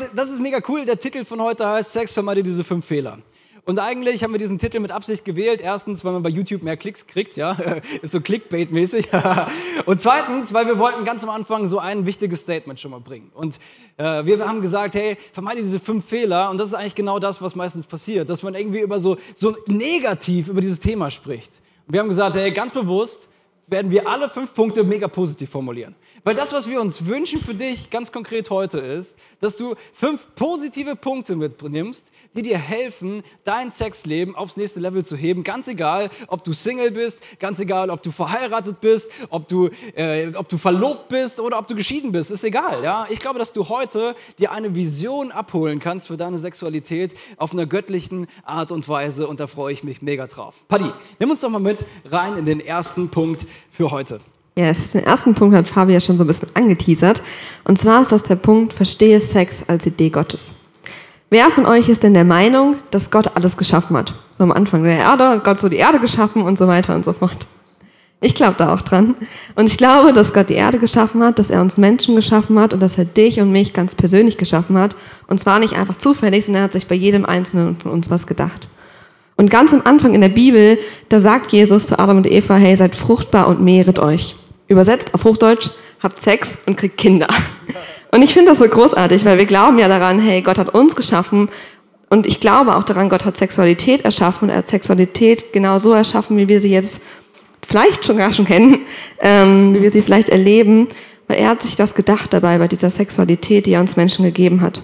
und das ist mega cool. Der Titel von heute heißt Sex vermeide diese fünf Fehler. Und eigentlich haben wir diesen Titel mit Absicht gewählt. Erstens, weil man bei YouTube mehr Klicks kriegt, ja, ist so Clickbait-mäßig. Und zweitens, weil wir wollten ganz am Anfang so ein wichtiges Statement schon mal bringen. Und äh, wir haben gesagt, hey, vermeide diese fünf Fehler. Und das ist eigentlich genau das, was meistens passiert, dass man irgendwie über so, so negativ über dieses Thema spricht. Und wir haben gesagt, hey, ganz bewusst werden wir alle fünf Punkte mega positiv formulieren. Weil das, was wir uns wünschen für dich ganz konkret heute ist, dass du fünf positive Punkte mitnimmst, die dir helfen, dein Sexleben aufs nächste Level zu heben. Ganz egal, ob du Single bist, ganz egal, ob du verheiratet bist, ob du, äh, ob du verlobt bist oder ob du geschieden bist, ist egal. Ja? Ich glaube, dass du heute dir eine Vision abholen kannst für deine Sexualität auf einer göttlichen Art und Weise und da freue ich mich mega drauf. Paddy, nimm uns doch mal mit rein in den ersten Punkt für heute. Yes, den ersten Punkt hat Fabi ja schon so ein bisschen angeteasert. Und zwar ist das der Punkt, verstehe Sex als Idee Gottes. Wer von euch ist denn der Meinung, dass Gott alles geschaffen hat? So am Anfang der Erde hat Gott so die Erde geschaffen und so weiter und so fort. Ich glaube da auch dran. Und ich glaube, dass Gott die Erde geschaffen hat, dass er uns Menschen geschaffen hat und dass er dich und mich ganz persönlich geschaffen hat. Und zwar nicht einfach zufällig, sondern er hat sich bei jedem Einzelnen von uns was gedacht. Und ganz am Anfang in der Bibel, da sagt Jesus zu Adam und Eva, hey, seid fruchtbar und mehret euch. Übersetzt auf Hochdeutsch, habt Sex und kriegt Kinder. Und ich finde das so großartig, weil wir glauben ja daran, hey, Gott hat uns geschaffen und ich glaube auch daran, Gott hat Sexualität erschaffen und er hat Sexualität genau so erschaffen, wie wir sie jetzt vielleicht schon gar schon kennen, ähm, wie wir sie vielleicht erleben, weil er hat sich das gedacht dabei bei dieser Sexualität, die er uns Menschen gegeben hat.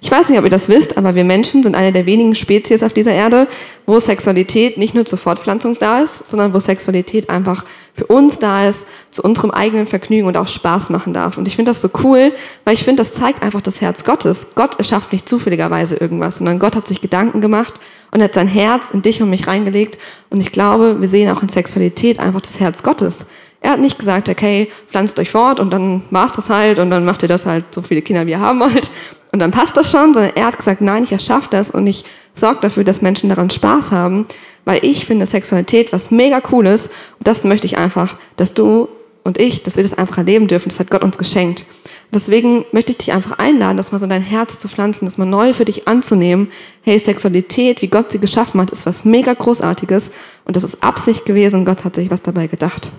Ich weiß nicht, ob ihr das wisst, aber wir Menschen sind eine der wenigen Spezies auf dieser Erde, wo Sexualität nicht nur zur Fortpflanzung da ist, sondern wo Sexualität einfach für uns da ist, zu unserem eigenen Vergnügen und auch Spaß machen darf. Und ich finde das so cool, weil ich finde, das zeigt einfach das Herz Gottes. Gott erschafft nicht zufälligerweise irgendwas, sondern Gott hat sich Gedanken gemacht und hat sein Herz in dich und mich reingelegt. Und ich glaube, wir sehen auch in Sexualität einfach das Herz Gottes. Er hat nicht gesagt, okay, pflanzt euch fort und dann war's das halt und dann macht ihr das halt so viele Kinder, wie ihr haben wollt und dann passt das schon, sondern er hat gesagt, nein, ich erschaffe das und ich sorge dafür, dass Menschen daran Spaß haben, weil ich finde Sexualität was mega cooles und das möchte ich einfach, dass du und ich, dass wir das einfach erleben dürfen. Das hat Gott uns geschenkt. Deswegen möchte ich dich einfach einladen, das mal so in dein Herz zu pflanzen, das mal neu für dich anzunehmen. Hey, Sexualität, wie Gott sie geschaffen hat, ist was mega Großartiges und das ist Absicht gewesen. Gott hat sich was dabei gedacht.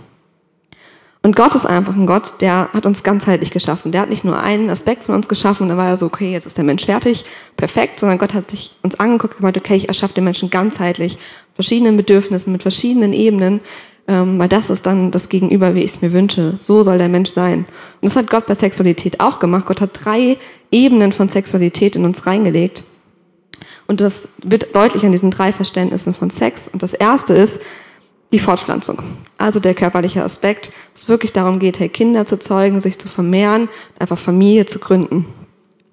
Und Gott ist einfach ein Gott, der hat uns ganzheitlich geschaffen. Der hat nicht nur einen Aspekt von uns geschaffen und dann war er so, okay, jetzt ist der Mensch fertig, perfekt, sondern Gott hat sich uns angeguckt und gemeint, okay, ich erschaffe den Menschen ganzheitlich, verschiedenen Bedürfnissen, mit verschiedenen Ebenen, ähm, weil das ist dann das Gegenüber, wie ich es mir wünsche. So soll der Mensch sein. Und das hat Gott bei Sexualität auch gemacht. Gott hat drei Ebenen von Sexualität in uns reingelegt. Und das wird deutlich an diesen drei Verständnissen von Sex. Und das erste ist, die Fortpflanzung. Also der körperliche Aspekt, es wirklich darum geht, hey, Kinder zu zeugen, sich zu vermehren, einfach Familie zu gründen.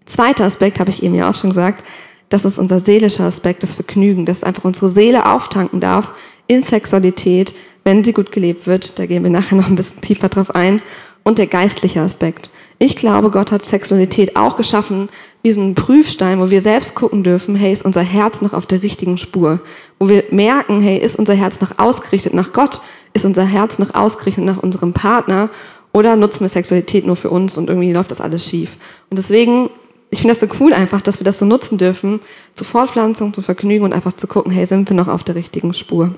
Zweiter Aspekt, habe ich eben ja auch schon gesagt, das ist unser seelischer Aspekt, das Vergnügen, dass einfach unsere Seele auftanken darf in Sexualität, wenn sie gut gelebt wird. Da gehen wir nachher noch ein bisschen tiefer drauf ein. Und der geistliche Aspekt. Ich glaube, Gott hat Sexualität auch geschaffen wie so einen Prüfstein, wo wir selbst gucken dürfen, hey, ist unser Herz noch auf der richtigen Spur? Wo wir merken, hey, ist unser Herz noch ausgerichtet nach Gott? Ist unser Herz noch ausgerichtet nach unserem Partner? Oder nutzen wir Sexualität nur für uns und irgendwie läuft das alles schief? Und deswegen, ich finde das so cool einfach, dass wir das so nutzen dürfen, zur Fortpflanzung, zu Vergnügen und einfach zu gucken, hey, sind wir noch auf der richtigen Spur?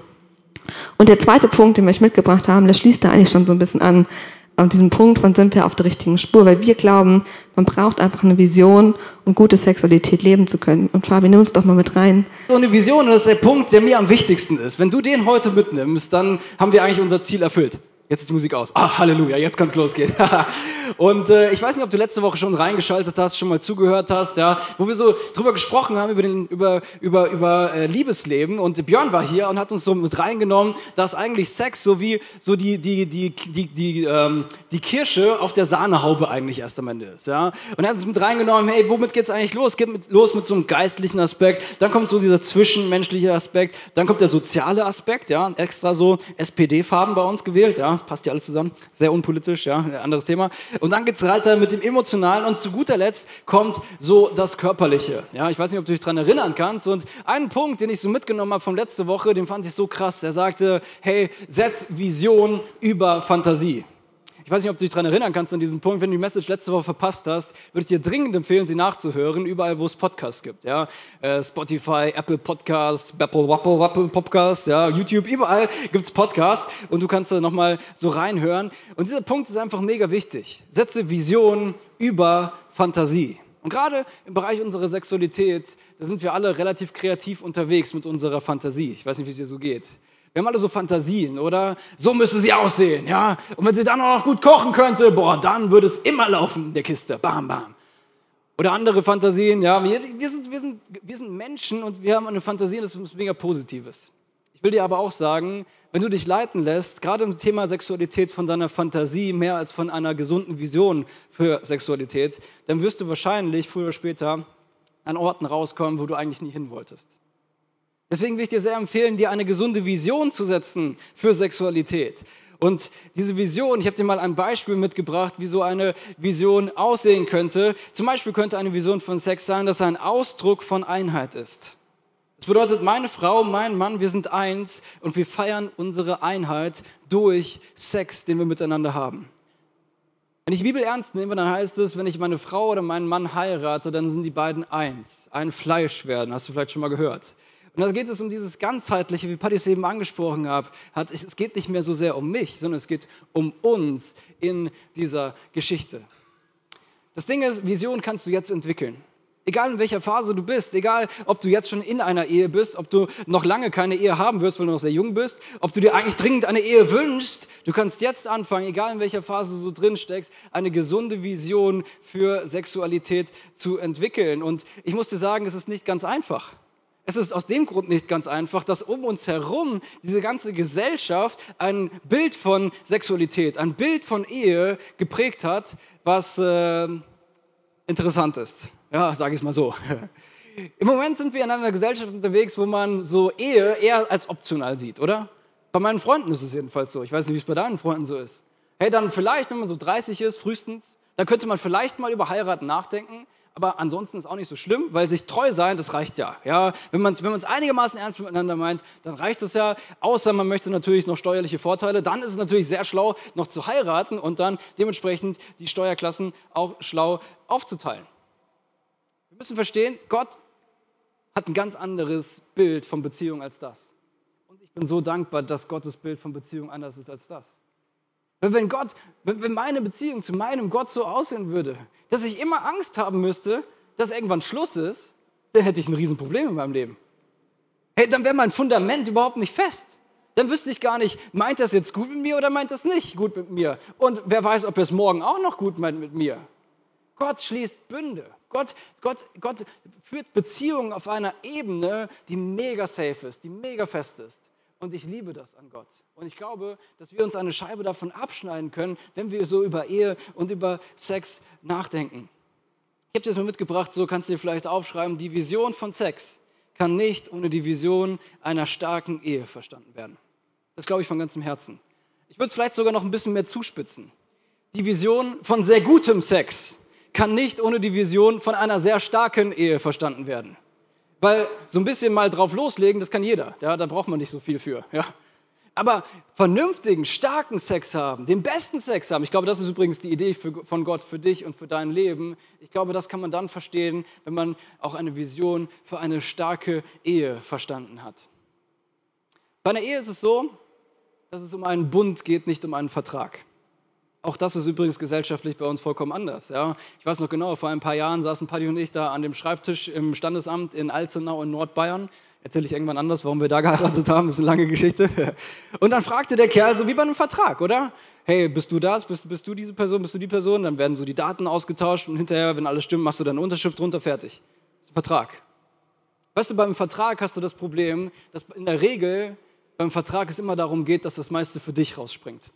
Und der zweite Punkt, den wir euch mitgebracht haben, der schließt da eigentlich schon so ein bisschen an an diesem Punkt, wann sind wir auf der richtigen Spur, weil wir glauben, man braucht einfach eine Vision, um gute Sexualität leben zu können. Und Fabi, nimm uns doch mal mit rein. So eine Vision, das ist der Punkt, der mir am wichtigsten ist. Wenn du den heute mitnimmst, dann haben wir eigentlich unser Ziel erfüllt. Jetzt ist die Musik aus. Ah, Halleluja, jetzt kann es losgehen. und äh, ich weiß nicht, ob du letzte Woche schon reingeschaltet hast, schon mal zugehört hast, ja, wo wir so drüber gesprochen haben über, den, über, über, über äh, Liebesleben. Und Björn war hier und hat uns so mit reingenommen, dass eigentlich Sex so wie so die, die, die, die, die, ähm, die Kirsche auf der Sahnehaube eigentlich erst am Ende ist. Ja? Und er hat uns mit reingenommen, hey, womit geht es eigentlich los? Geht mit, los mit so einem geistlichen Aspekt, dann kommt so dieser zwischenmenschliche Aspekt, dann kommt der soziale Aspekt, ja, extra so SPD-Farben bei uns gewählt, ja passt ja alles zusammen, sehr unpolitisch, ja, anderes Thema. Und dann geht es weiter mit dem Emotionalen und zu guter Letzt kommt so das Körperliche. Ja, ich weiß nicht, ob du dich daran erinnern kannst. Und einen Punkt, den ich so mitgenommen habe von letzte Woche, den fand ich so krass. Er sagte, hey, setz Vision über Fantasie. Ich weiß nicht, ob du dich daran erinnern kannst an diesen Punkt. Wenn du die Message letzte Woche verpasst hast, würde ich dir dringend empfehlen, sie nachzuhören, überall, wo es Podcasts gibt. Ja? Äh, Spotify, Apple Podcasts, Apple, Wapple, Wapple Podcast, ja, YouTube, überall gibt es Podcasts und du kannst da nochmal so reinhören. Und dieser Punkt ist einfach mega wichtig. Setze Vision über Fantasie. Und gerade im Bereich unserer Sexualität, da sind wir alle relativ kreativ unterwegs mit unserer Fantasie. Ich weiß nicht, wie es dir so geht. Wir haben alle so Fantasien, oder? So müsste sie aussehen, ja? Und wenn sie dann auch noch gut kochen könnte, boah, dann würde es immer laufen in der Kiste. Bam, bam. Oder andere Fantasien, ja? Wir, wir, sind, wir, sind, wir sind Menschen und wir haben eine Fantasie, das ist mega Positives. Ich will dir aber auch sagen, wenn du dich leiten lässt, gerade im Thema Sexualität von deiner Fantasie mehr als von einer gesunden Vision für Sexualität, dann wirst du wahrscheinlich früher oder später an Orten rauskommen, wo du eigentlich nie hin wolltest. Deswegen will ich dir sehr empfehlen, dir eine gesunde Vision zu setzen für Sexualität. Und diese Vision, ich habe dir mal ein Beispiel mitgebracht, wie so eine Vision aussehen könnte. Zum Beispiel könnte eine Vision von Sex sein, dass er ein Ausdruck von Einheit ist. Das bedeutet, meine Frau, mein Mann, wir sind eins und wir feiern unsere Einheit durch Sex, den wir miteinander haben. Wenn ich die Bibel ernst nehme, dann heißt es, wenn ich meine Frau oder meinen Mann heirate, dann sind die beiden eins, ein Fleisch werden. Hast du vielleicht schon mal gehört? Und da geht es um dieses ganzheitliche, wie Patti es eben angesprochen hat. Es geht nicht mehr so sehr um mich, sondern es geht um uns in dieser Geschichte. Das Ding ist, Vision kannst du jetzt entwickeln. Egal in welcher Phase du bist, egal ob du jetzt schon in einer Ehe bist, ob du noch lange keine Ehe haben wirst, weil du noch sehr jung bist, ob du dir eigentlich dringend eine Ehe wünschst, du kannst jetzt anfangen, egal in welcher Phase du drin steckst, eine gesunde Vision für Sexualität zu entwickeln. Und ich muss dir sagen, es ist nicht ganz einfach. Es ist aus dem Grund nicht ganz einfach, dass um uns herum diese ganze Gesellschaft ein Bild von Sexualität, ein Bild von Ehe geprägt hat, was äh, interessant ist. Ja, sage ich es mal so. Im Moment sind wir in einer Gesellschaft unterwegs, wo man so Ehe eher als optional sieht, oder? Bei meinen Freunden ist es jedenfalls so. Ich weiß nicht, wie es bei deinen Freunden so ist. Hey, dann vielleicht, wenn man so 30 ist, frühestens, dann könnte man vielleicht mal über Heiraten nachdenken. Aber ansonsten ist auch nicht so schlimm, weil sich treu sein, das reicht ja. ja wenn man es wenn einigermaßen ernst miteinander meint, dann reicht es ja. Außer man möchte natürlich noch steuerliche Vorteile. Dann ist es natürlich sehr schlau, noch zu heiraten und dann dementsprechend die Steuerklassen auch schlau aufzuteilen. Wir müssen verstehen, Gott hat ein ganz anderes Bild von Beziehung als das. Und ich bin so dankbar, dass Gottes Bild von Beziehung anders ist als das. Wenn Gott, wenn meine Beziehung zu meinem Gott so aussehen würde, dass ich immer Angst haben müsste, dass irgendwann Schluss ist, dann hätte ich ein Riesenproblem in meinem Leben. Hey, dann wäre mein Fundament überhaupt nicht fest. Dann wüsste ich gar nicht, meint das jetzt gut mit mir oder meint das nicht gut mit mir? Und wer weiß, ob er es morgen auch noch gut meint mit mir. Gott schließt Bünde. Gott, Gott, Gott führt Beziehungen auf einer Ebene, die mega safe ist, die mega fest ist. Und ich liebe das an Gott. Und ich glaube, dass wir uns eine Scheibe davon abschneiden können, wenn wir so über Ehe und über Sex nachdenken. Ich habe dir das mal mitgebracht, so kannst du dir vielleicht aufschreiben, die Vision von Sex kann nicht ohne die Vision einer starken Ehe verstanden werden. Das glaube ich von ganzem Herzen. Ich würde es vielleicht sogar noch ein bisschen mehr zuspitzen. Die Vision von sehr gutem Sex kann nicht ohne die Vision von einer sehr starken Ehe verstanden werden. Weil so ein bisschen mal drauf loslegen, das kann jeder. Ja, da braucht man nicht so viel für. Ja. Aber vernünftigen, starken Sex haben, den besten Sex haben, ich glaube, das ist übrigens die Idee für, von Gott für dich und für dein Leben. Ich glaube, das kann man dann verstehen, wenn man auch eine Vision für eine starke Ehe verstanden hat. Bei einer Ehe ist es so, dass es um einen Bund geht, nicht um einen Vertrag. Auch das ist übrigens gesellschaftlich bei uns vollkommen anders. Ja. Ich weiß noch genau, vor ein paar Jahren saßen Patti und ich da an dem Schreibtisch im Standesamt in Alzenau in Nordbayern. Erzähle ich irgendwann anders, warum wir da geheiratet haben, das ist eine lange Geschichte. Und dann fragte der Kerl so wie bei einem Vertrag, oder? Hey, bist du das? Bist, bist du diese Person? Bist du die Person? Dann werden so die Daten ausgetauscht und hinterher, wenn alles stimmt, machst du deine Unterschrift drunter, fertig. Das ist ein Vertrag. Weißt du, beim Vertrag hast du das Problem, dass in der Regel beim Vertrag es immer darum geht, dass das meiste für dich rausspringt.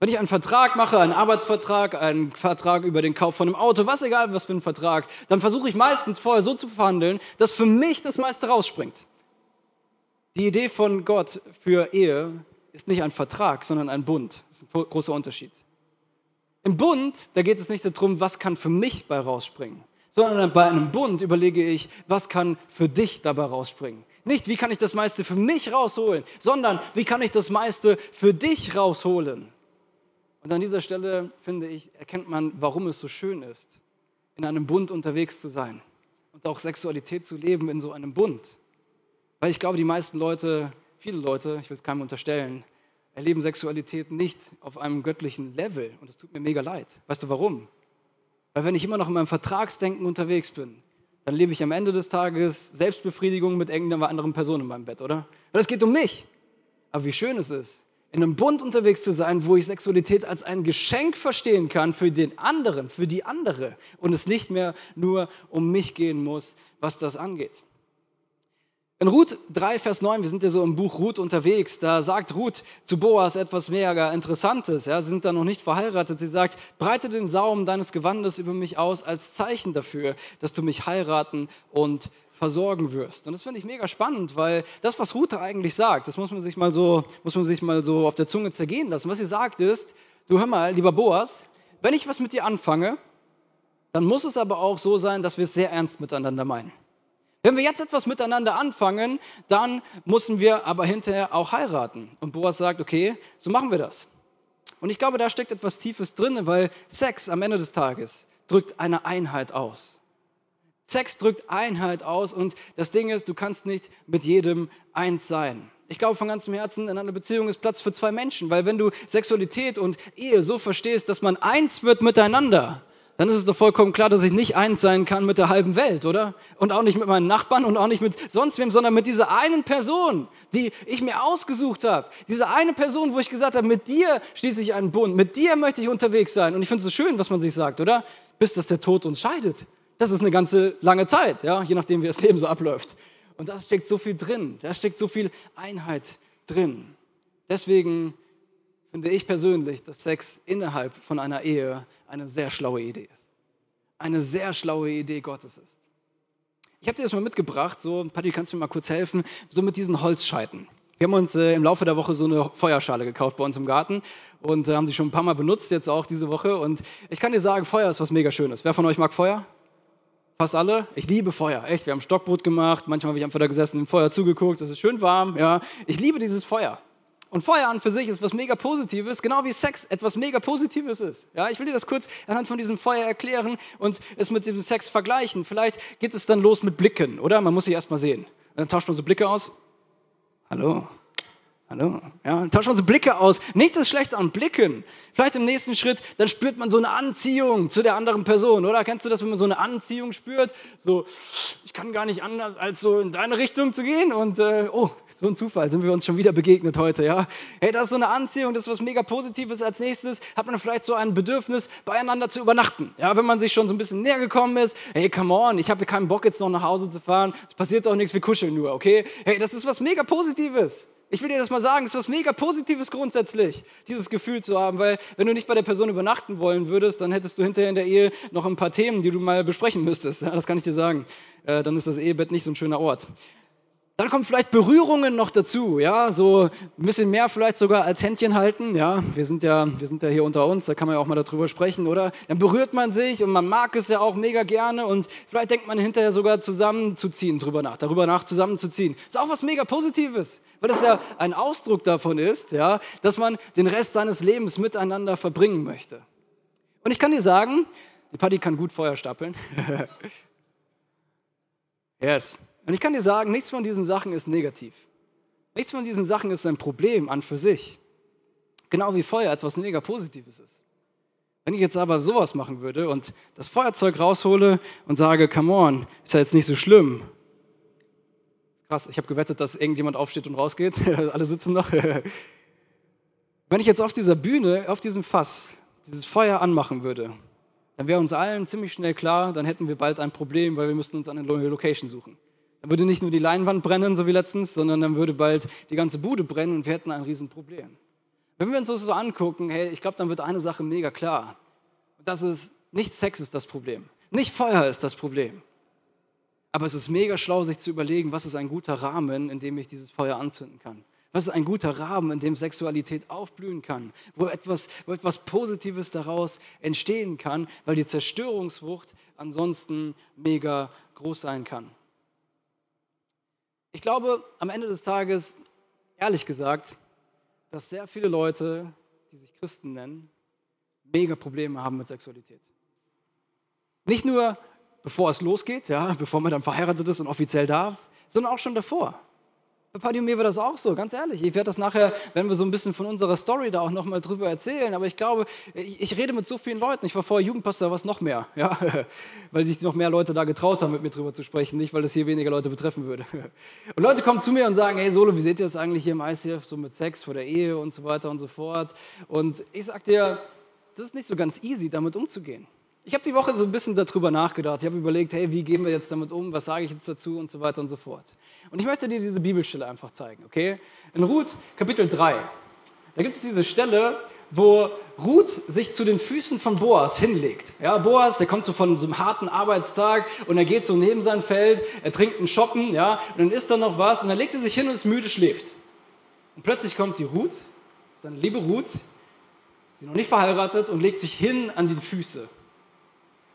Wenn ich einen Vertrag mache, einen Arbeitsvertrag, einen Vertrag über den Kauf von einem Auto, was egal was für ein Vertrag, dann versuche ich meistens vorher so zu verhandeln, dass für mich das meiste rausspringt. Die Idee von Gott für Ehe ist nicht ein Vertrag, sondern ein Bund. Das ist ein großer Unterschied. Im Bund, da geht es nicht darum, was kann für mich bei rausspringen, sondern bei einem Bund überlege ich, was kann für dich dabei rausspringen. Nicht, wie kann ich das meiste für mich rausholen, sondern wie kann ich das meiste für dich rausholen. Und an dieser Stelle, finde ich, erkennt man, warum es so schön ist, in einem Bund unterwegs zu sein und auch Sexualität zu leben in so einem Bund. Weil ich glaube, die meisten Leute, viele Leute, ich will es keinem unterstellen, erleben Sexualität nicht auf einem göttlichen Level. Und es tut mir mega leid. Weißt du warum? Weil wenn ich immer noch in meinem Vertragsdenken unterwegs bin, dann lebe ich am Ende des Tages Selbstbefriedigung mit irgendeiner anderen Person in meinem Bett, oder? Weil es geht um mich. Aber wie schön es ist, in einem Bund unterwegs zu sein, wo ich Sexualität als ein Geschenk verstehen kann für den anderen, für die andere und es nicht mehr nur um mich gehen muss, was das angeht. In Ruth 3, Vers 9, wir sind ja so im Buch Ruth unterwegs, da sagt Ruth zu Boas etwas mega Interessantes. Ja, sie sind da noch nicht verheiratet. Sie sagt, breite den Saum deines Gewandes über mich aus als Zeichen dafür, dass du mich heiraten und versorgen wirst. Und das finde ich mega spannend, weil das, was Ruth eigentlich sagt, das muss man sich mal so, muss man sich mal so auf der Zunge zergehen lassen. Was sie sagt ist, du hör mal, lieber Boas, wenn ich was mit dir anfange, dann muss es aber auch so sein, dass wir es sehr ernst miteinander meinen. Wenn wir jetzt etwas miteinander anfangen, dann müssen wir aber hinterher auch heiraten. Und Boas sagt, okay, so machen wir das. Und ich glaube, da steckt etwas Tiefes drin, weil Sex am Ende des Tages drückt eine Einheit aus. Sex drückt Einheit aus und das Ding ist, du kannst nicht mit jedem eins sein. Ich glaube von ganzem Herzen, in einer Beziehung ist Platz für zwei Menschen, weil wenn du Sexualität und Ehe so verstehst, dass man eins wird miteinander, dann ist es doch vollkommen klar, dass ich nicht eins sein kann mit der halben Welt, oder? Und auch nicht mit meinen Nachbarn und auch nicht mit sonst wem, sondern mit dieser einen Person, die ich mir ausgesucht habe. Diese eine Person, wo ich gesagt habe, mit dir schließe ich einen Bund, mit dir möchte ich unterwegs sein. Und ich finde es so schön, was man sich sagt, oder? Bis dass der Tod uns scheidet. Das ist eine ganze lange Zeit, ja, je nachdem, wie das Leben so abläuft. Und da steckt so viel drin, da steckt so viel Einheit drin. Deswegen finde ich persönlich, dass Sex innerhalb von einer Ehe eine sehr schlaue Idee ist. Eine sehr schlaue Idee Gottes ist. Ich habe dir das mal mitgebracht, so, Patti, kannst du mir mal kurz helfen, so mit diesen Holzscheiten. Wir haben uns äh, im Laufe der Woche so eine Feuerschale gekauft bei uns im Garten und äh, haben die schon ein paar Mal benutzt, jetzt auch diese Woche. Und ich kann dir sagen, Feuer ist was mega Schönes. Wer von euch mag Feuer? Fast alle. Ich liebe Feuer, echt. Wir haben Stockbrot gemacht. Manchmal habe ich einfach da gesessen, dem Feuer zugeguckt. Es ist schön warm, ja. Ich liebe dieses Feuer. Und Feuer an für sich ist was mega Positives, genau wie Sex etwas mega Positives ist. Ja, ich will dir das kurz anhand von diesem Feuer erklären und es mit dem Sex vergleichen. Vielleicht geht es dann los mit Blicken, oder? Man muss sich erstmal sehen. Und dann tauscht man so Blicke aus. Hallo, Hallo? Ja, tauschen wir so Blicke aus. Nichts ist schlecht an Blicken. Vielleicht im nächsten Schritt, dann spürt man so eine Anziehung zu der anderen Person, oder? Kennst du das, wenn man so eine Anziehung spürt? So, ich kann gar nicht anders, als so in deine Richtung zu gehen. Und, äh, oh, so ein Zufall, sind wir uns schon wieder begegnet heute, ja? Hey, das ist so eine Anziehung, das ist was mega Positives. Als nächstes hat man vielleicht so ein Bedürfnis, beieinander zu übernachten. Ja, wenn man sich schon so ein bisschen näher gekommen ist. Hey, come on, ich habe keinen Bock, jetzt noch nach Hause zu fahren. Es passiert doch nichts, wir kuscheln nur, okay? Hey, das ist was mega Positives. Ich will dir das mal sagen, es ist was mega Positives grundsätzlich, dieses Gefühl zu haben, weil wenn du nicht bei der Person übernachten wollen würdest, dann hättest du hinterher in der Ehe noch ein paar Themen, die du mal besprechen müsstest. Ja, das kann ich dir sagen. Äh, dann ist das Ehebett nicht so ein schöner Ort. Dann kommen vielleicht Berührungen noch dazu, ja, so ein bisschen mehr vielleicht sogar als Händchen halten, ja. Wir sind ja, wir sind ja hier unter uns, da kann man ja auch mal darüber sprechen, oder? Dann berührt man sich und man mag es ja auch mega gerne und vielleicht denkt man hinterher sogar zusammenzuziehen drüber nach, darüber nach zusammenzuziehen. Ist auch was mega Positives, weil das ja ein Ausdruck davon ist, ja, dass man den Rest seines Lebens miteinander verbringen möchte. Und ich kann dir sagen, die Party kann gut Feuer stapeln. yes. Und ich kann dir sagen, nichts von diesen Sachen ist negativ. Nichts von diesen Sachen ist ein Problem an für sich. Genau wie Feuer etwas mega Positives ist. Wenn ich jetzt aber sowas machen würde und das Feuerzeug raushole und sage, come on, ist ja jetzt nicht so schlimm. Krass, ich habe gewettet, dass irgendjemand aufsteht und rausgeht. Alle sitzen noch. Wenn ich jetzt auf dieser Bühne, auf diesem Fass, dieses Feuer anmachen würde, dann wäre uns allen ziemlich schnell klar, dann hätten wir bald ein Problem, weil wir müssten uns eine neue Location suchen. Würde nicht nur die Leinwand brennen, so wie letztens, sondern dann würde bald die ganze Bude brennen und wir hätten ein Riesenproblem. Wenn wir uns das so angucken, hey, ich glaube, dann wird eine Sache mega klar. Und das ist, nicht Sex ist das Problem. Nicht Feuer ist das Problem. Aber es ist mega schlau, sich zu überlegen, was ist ein guter Rahmen, in dem ich dieses Feuer anzünden kann. Was ist ein guter Rahmen, in dem Sexualität aufblühen kann, wo etwas, wo etwas Positives daraus entstehen kann, weil die Zerstörungswucht ansonsten mega groß sein kann. Ich glaube, am Ende des Tages, ehrlich gesagt, dass sehr viele Leute, die sich Christen nennen, mega Probleme haben mit Sexualität. Nicht nur bevor es losgeht, ja, bevor man dann verheiratet ist und offiziell darf, sondern auch schon davor. Bei Paddy und mir war das auch so, ganz ehrlich. Ich werde das nachher, wenn wir so ein bisschen von unserer Story da auch nochmal drüber erzählen, aber ich glaube, ich, ich, rede mit so vielen Leuten. Ich war vorher Jugendpastor, was noch mehr, ja, weil sich noch mehr Leute da getraut haben, mit mir drüber zu sprechen, nicht weil das hier weniger Leute betreffen würde. Und Leute kommen zu mir und sagen, hey Solo, wie seht ihr das eigentlich hier im ICF, so mit Sex vor der Ehe und so weiter und so fort. Und ich sag dir, das ist nicht so ganz easy, damit umzugehen. Ich habe die Woche so ein bisschen darüber nachgedacht. Ich habe überlegt, hey, wie gehen wir jetzt damit um? Was sage ich jetzt dazu? Und so weiter und so fort. Und ich möchte dir diese Bibelstelle einfach zeigen, okay? In Ruth Kapitel 3, da gibt es diese Stelle, wo Ruth sich zu den Füßen von Boas hinlegt. Ja, Boas, der kommt so von so einem harten Arbeitstag und er geht so neben sein Feld, er trinkt einen Shoppen, ja, und dann isst da noch was und dann legt er sich hin und ist müde, schläft. Und plötzlich kommt die Ruth, seine liebe Ruth, sie noch nicht verheiratet und legt sich hin an die Füße.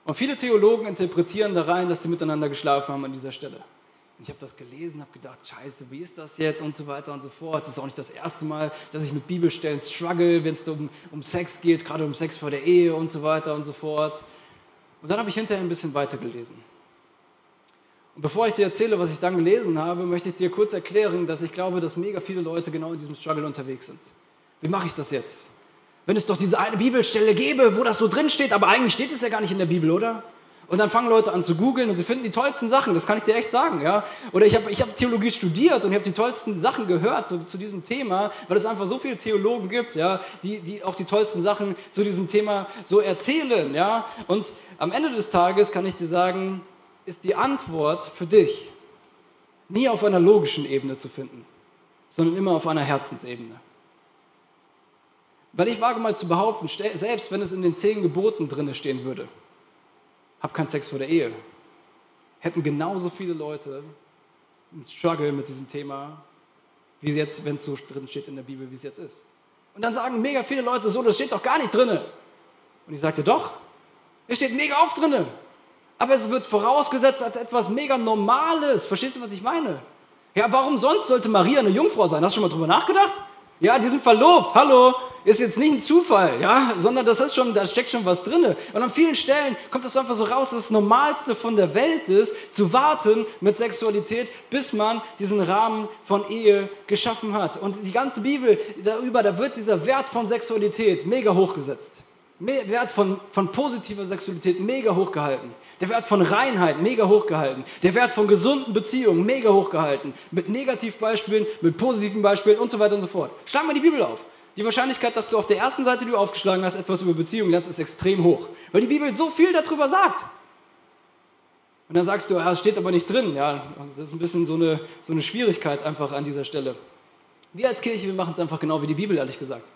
Und viele Theologen interpretieren da rein, dass sie miteinander geschlafen haben an dieser Stelle. Und ich habe das gelesen, habe gedacht, scheiße, wie ist das jetzt und so weiter und so fort. Es ist auch nicht das erste Mal, dass ich mit Bibelstellen struggle, wenn es um, um Sex geht, gerade um Sex vor der Ehe und so weiter und so fort. Und dann habe ich hinterher ein bisschen weiter gelesen. Und bevor ich dir erzähle, was ich dann gelesen habe, möchte ich dir kurz erklären, dass ich glaube, dass mega viele Leute genau in diesem Struggle unterwegs sind. Wie mache ich das jetzt? Wenn es doch diese eine Bibelstelle gäbe, wo das so drin steht, aber eigentlich steht es ja gar nicht in der Bibel, oder? Und dann fangen Leute an zu googeln und sie finden die tollsten Sachen, das kann ich dir echt sagen. Ja? Oder ich habe ich hab Theologie studiert und ich habe die tollsten Sachen gehört zu, zu, diesem Thema, weil es einfach so viele Theologen gibt, ja, die, die auch die tollsten Sachen zu diesem Thema so erzählen. Ja? Und am Ende des Tages kann ich dir sagen, ist die Antwort für dich nie auf einer logischen Ebene zu finden, sondern immer auf einer Herzensebene. Weil ich wage mal zu behaupten, selbst wenn es in den zehn Geboten drin stehen würde, hab keinen Sex vor der Ehe, hätten genauso viele Leute einen Struggle mit diesem Thema, wie jetzt, wenn es so drin steht in der Bibel, wie es jetzt ist. Und dann sagen mega viele Leute so, das steht doch gar nicht drin. Und ich sagte, doch, es steht mega oft drin. Aber es wird vorausgesetzt als etwas mega Normales. Verstehst du, was ich meine? Ja, warum sonst sollte Maria eine Jungfrau sein? Hast du schon mal drüber nachgedacht? Ja, die sind verlobt. Hallo, ist jetzt nicht ein Zufall, ja, sondern das ist schon, da steckt schon was drin. Und an vielen Stellen kommt es einfach so raus, dass das Normalste von der Welt ist, zu warten mit Sexualität, bis man diesen Rahmen von Ehe geschaffen hat. Und die ganze Bibel darüber, da wird dieser Wert von Sexualität mega hochgesetzt. Wert von, von positiver Sexualität mega hochgehalten. Der Wert von Reinheit mega hochgehalten. Der Wert von gesunden Beziehungen mega hochgehalten. Mit Negativbeispielen, mit positiven Beispielen und so weiter und so fort. Schlag mal die Bibel auf. Die Wahrscheinlichkeit, dass du auf der ersten Seite, die du aufgeschlagen hast, etwas über Beziehungen lernst, ist extrem hoch. Weil die Bibel so viel darüber sagt. Und dann sagst du, ja, es steht aber nicht drin. Ja, also das ist ein bisschen so eine, so eine Schwierigkeit einfach an dieser Stelle. Wir als Kirche, wir machen es einfach genau wie die Bibel, ehrlich gesagt.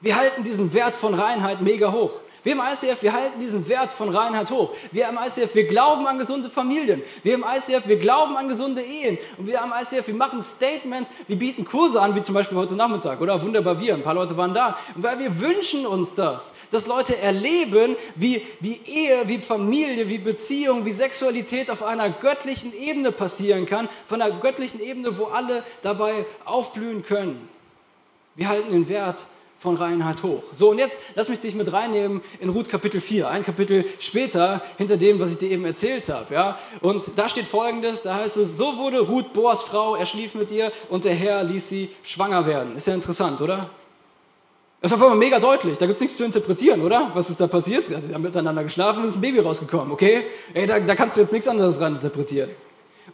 Wir halten diesen Wert von Reinheit mega hoch. Wir im ICF, wir halten diesen Wert von Reinheit hoch. Wir im ICF, wir glauben an gesunde Familien. Wir im ICF, wir glauben an gesunde Ehen. Und wir im ICF, wir machen Statements, wir bieten Kurse an, wie zum Beispiel heute Nachmittag, oder? Wunderbar wir, ein paar Leute waren da. Weil wir wünschen uns das, dass Leute erleben, wie, wie Ehe, wie Familie, wie Beziehung, wie Sexualität auf einer göttlichen Ebene passieren kann, von einer göttlichen Ebene, wo alle dabei aufblühen können. Wir halten den Wert von Reinhard hoch. So, und jetzt lass mich dich mit reinnehmen in Ruth Kapitel 4, ein Kapitel später hinter dem, was ich dir eben erzählt habe. Ja? Und da steht folgendes, da heißt es, so wurde Ruth Boas Frau, er schlief mit ihr und der Herr ließ sie schwanger werden. Ist ja interessant, oder? Das ist auf einmal mega deutlich, da gibt es nichts zu interpretieren, oder? Was ist da passiert? Sie haben miteinander geschlafen und ist ein Baby rausgekommen, okay? Ey, da, da kannst du jetzt nichts anderes rein interpretieren.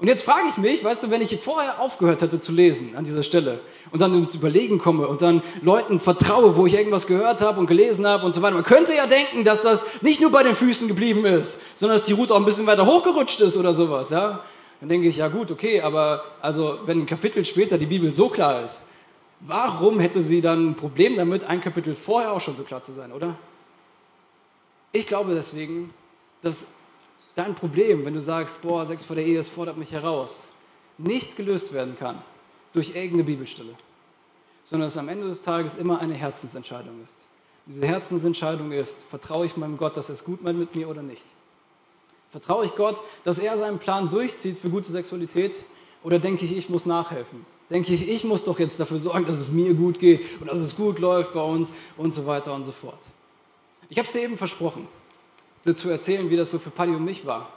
Und jetzt frage ich mich, weißt du, wenn ich vorher aufgehört hätte zu lesen an dieser Stelle und dann ins Überlegen komme und dann Leuten vertraue, wo ich irgendwas gehört habe und gelesen habe und so weiter, man könnte ja denken, dass das nicht nur bei den Füßen geblieben ist, sondern dass die Route auch ein bisschen weiter hochgerutscht ist oder sowas, ja? Dann denke ich, ja gut, okay, aber also wenn ein Kapitel später die Bibel so klar ist, warum hätte sie dann ein Problem damit, ein Kapitel vorher auch schon so klar zu sein, oder? Ich glaube deswegen, dass dein Problem, wenn du sagst, boah, Sex vor der Ehe, es fordert mich heraus, nicht gelöst werden kann durch irgendeine Bibelstelle, sondern es am Ende des Tages immer eine Herzensentscheidung ist. diese Herzensentscheidung ist, vertraue ich meinem Gott, dass er es gut meint mit mir oder nicht? Vertraue ich Gott, dass er seinen Plan durchzieht für gute Sexualität oder denke ich, ich muss nachhelfen? Denke ich, ich muss doch jetzt dafür sorgen, dass es mir gut geht und dass es gut läuft bei uns und so weiter und so fort. Ich habe es dir eben versprochen, zu erzählen, wie das so für Paddy und mich war.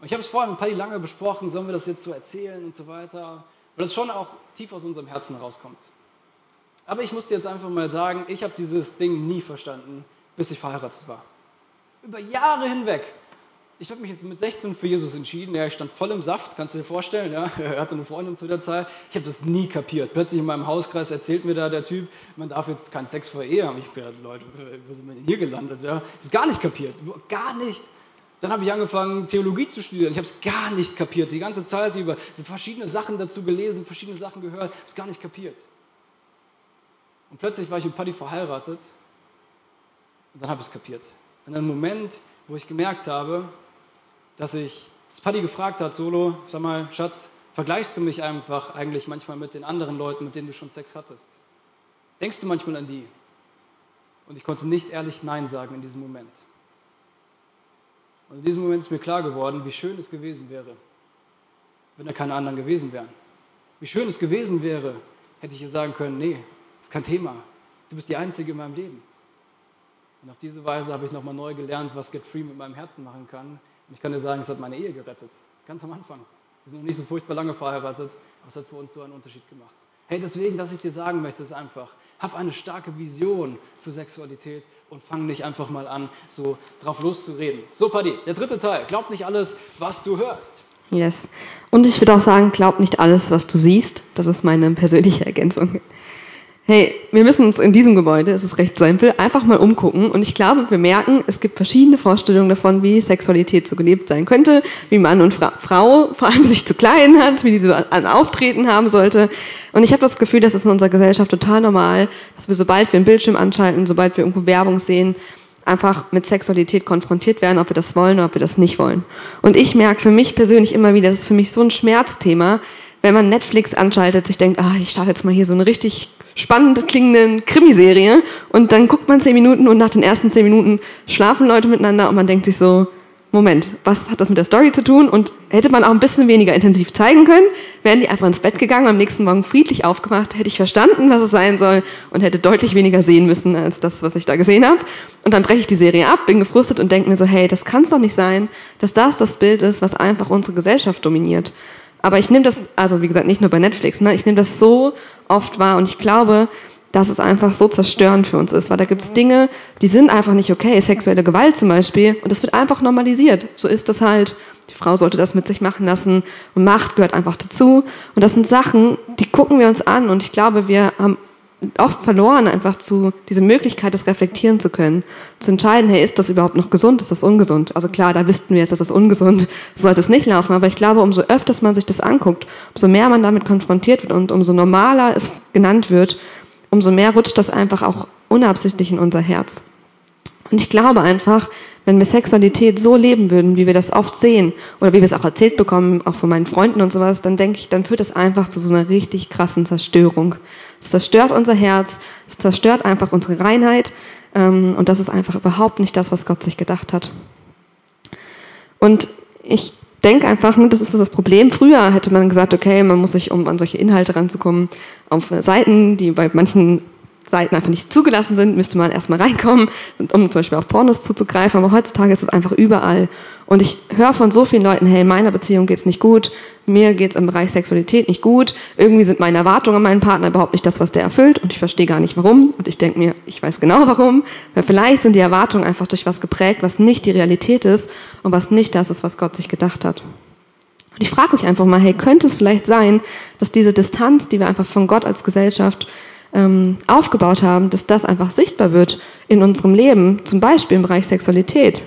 Und ich habe es vorher mit Paddy lange besprochen, sollen wir das jetzt so erzählen und so weiter, weil das schon auch tief aus unserem Herzen rauskommt. Aber ich muss dir jetzt einfach mal sagen, ich habe dieses Ding nie verstanden, bis ich verheiratet war. Über Jahre hinweg ich habe mich jetzt mit 16 für Jesus entschieden. Ja, ich stand voll im Saft, kannst du dir vorstellen. Ja? Er hatte eine Freundin zu der Zeit. Ich habe das nie kapiert. Plötzlich in meinem Hauskreis erzählt mir da der Typ, man darf jetzt keinen Sex vor Ehe haben. Ich bin Leute, wo sind wir denn hier gelandet? Ja? Ich gar nicht kapiert, gar nicht. Dann habe ich angefangen, Theologie zu studieren. Ich habe es gar nicht kapiert. Die ganze Zeit über so verschiedene Sachen dazu gelesen, verschiedene Sachen gehört, habe es gar nicht kapiert. Und plötzlich war ich mit Paddy verheiratet und dann habe ich es kapiert. In einem Moment, wo ich gemerkt habe, dass ich, das Paddy gefragt hat, Solo, sag mal, Schatz, vergleichst du mich einfach eigentlich manchmal mit den anderen Leuten, mit denen du schon Sex hattest? Denkst du manchmal an die? Und ich konnte nicht ehrlich Nein sagen in diesem Moment. Und in diesem Moment ist mir klar geworden, wie schön es gewesen wäre, wenn da keine anderen gewesen wären. Wie schön es gewesen wäre, hätte ich ihr sagen können, nee, ist kein Thema. Du bist die Einzige in meinem Leben. Und auf diese Weise habe ich nochmal neu gelernt, was Get Free mit meinem Herzen machen kann, ich kann dir sagen, es hat meine Ehe gerettet. Ganz am Anfang. Wir sind noch nicht so furchtbar lange verheiratet, aber es hat für uns so einen Unterschied gemacht. Hey, deswegen, was ich dir sagen möchte, ist einfach, hab eine starke Vision für Sexualität und fang nicht einfach mal an, so drauf loszureden. So, Paddy, der dritte Teil. Glaub nicht alles, was du hörst. Yes. Und ich würde auch sagen, glaub nicht alles, was du siehst. Das ist meine persönliche Ergänzung hey, wir müssen uns in diesem Gebäude, es ist recht simpel, einfach mal umgucken. Und ich glaube, wir merken, es gibt verschiedene Vorstellungen davon, wie Sexualität so gelebt sein könnte, wie Mann und Fra Frau vor allem sich zu kleiden hat, wie diese ein Auftreten haben sollte. Und ich habe das Gefühl, das ist in unserer Gesellschaft total normal, dass wir, sobald wir einen Bildschirm anschalten, sobald wir irgendwo Werbung sehen, einfach mit Sexualität konfrontiert werden, ob wir das wollen oder ob wir das nicht wollen. Und ich merke für mich persönlich immer wieder, das ist für mich so ein Schmerzthema, wenn man Netflix anschaltet, sich denkt, ah, ich starte jetzt mal hier so eine richtig spannend klingende Krimiserie und dann guckt man zehn Minuten und nach den ersten zehn Minuten schlafen Leute miteinander und man denkt sich so, Moment, was hat das mit der Story zu tun? Und hätte man auch ein bisschen weniger intensiv zeigen können, wären die einfach ins Bett gegangen, am nächsten Morgen friedlich aufgewacht, hätte ich verstanden, was es sein soll und hätte deutlich weniger sehen müssen als das, was ich da gesehen habe. Und dann breche ich die Serie ab, bin gefrustet und denke mir so, hey, das kann es doch nicht sein, dass das das Bild ist, was einfach unsere Gesellschaft dominiert. Aber ich nehme das, also wie gesagt, nicht nur bei Netflix, ne? ich nehme das so oft wahr und ich glaube, dass es einfach so zerstörend für uns ist, weil da gibt es Dinge, die sind einfach nicht okay, sexuelle Gewalt zum Beispiel, und das wird einfach normalisiert. So ist das halt. Die Frau sollte das mit sich machen lassen und Macht gehört einfach dazu. Und das sind Sachen, die gucken wir uns an und ich glaube, wir haben oft verloren, einfach zu diese Möglichkeit, das reflektieren zu können, zu entscheiden, hey, ist das überhaupt noch gesund, ist das ungesund? Also klar, da wüssten wir jetzt, dass das ungesund, sollte es nicht laufen, aber ich glaube, umso öfters man sich das anguckt, umso mehr man damit konfrontiert wird und umso normaler es genannt wird, umso mehr rutscht das einfach auch unabsichtlich in unser Herz. Und ich glaube einfach, wenn wir Sexualität so leben würden, wie wir das oft sehen oder wie wir es auch erzählt bekommen, auch von meinen Freunden und sowas, dann denke ich, dann führt das einfach zu so einer richtig krassen Zerstörung. Es zerstört unser Herz, es zerstört einfach unsere Reinheit ähm, und das ist einfach überhaupt nicht das, was Gott sich gedacht hat. Und ich denke einfach, ne, das ist das Problem. Früher hätte man gesagt, okay, man muss sich, um an solche Inhalte ranzukommen, auf Seiten, die bei manchen Seiten einfach nicht zugelassen sind, müsste man erstmal reinkommen, um zum Beispiel auf Pornos zuzugreifen. Aber heutzutage ist es einfach überall. Und ich höre von so vielen Leuten, hey, in meiner Beziehung geht's nicht gut, mir geht's im Bereich Sexualität nicht gut, irgendwie sind meine Erwartungen an meinen Partner überhaupt nicht das, was der erfüllt und ich verstehe gar nicht warum. Und ich denke mir, ich weiß genau warum, weil vielleicht sind die Erwartungen einfach durch was geprägt, was nicht die Realität ist und was nicht das ist, was Gott sich gedacht hat. Und ich frage euch einfach mal, hey, könnte es vielleicht sein, dass diese Distanz, die wir einfach von Gott als Gesellschaft ähm, aufgebaut haben, dass das einfach sichtbar wird in unserem Leben, zum Beispiel im Bereich Sexualität.